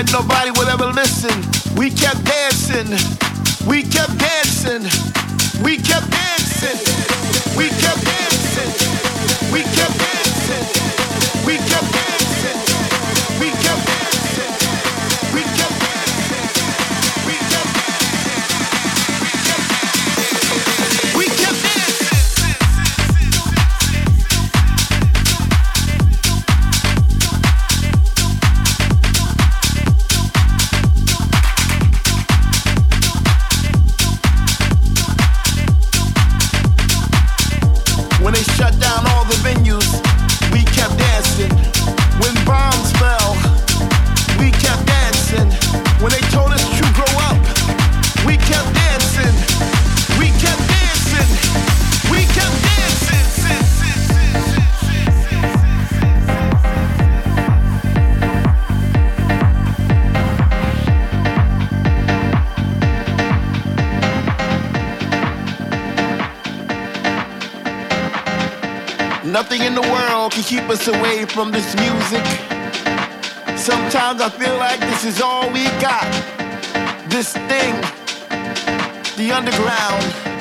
gobierno va us away from this music. Sometimes I feel like this is all we got. This thing, the underground.